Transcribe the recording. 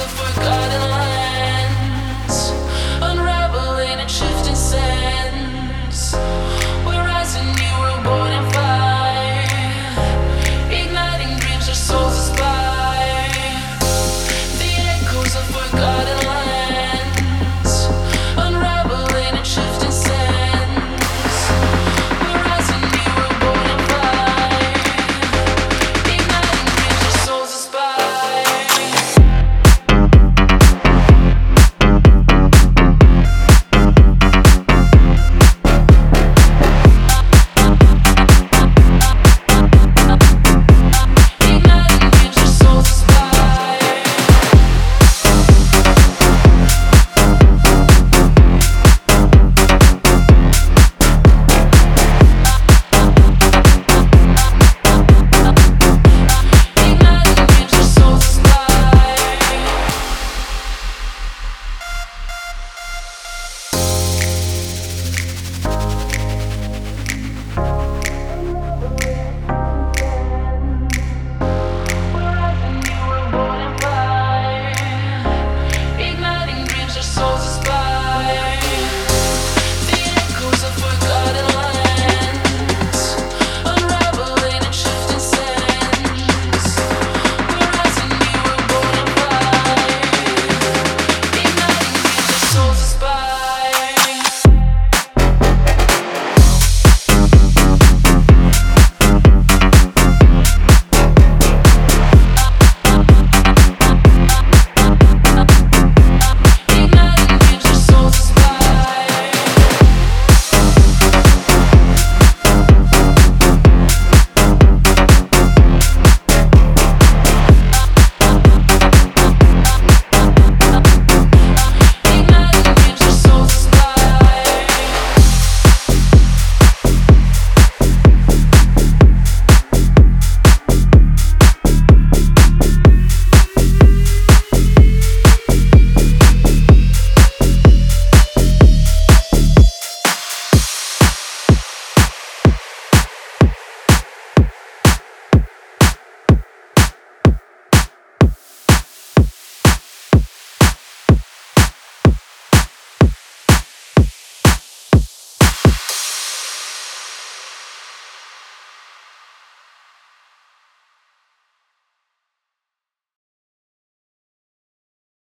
of forgotten.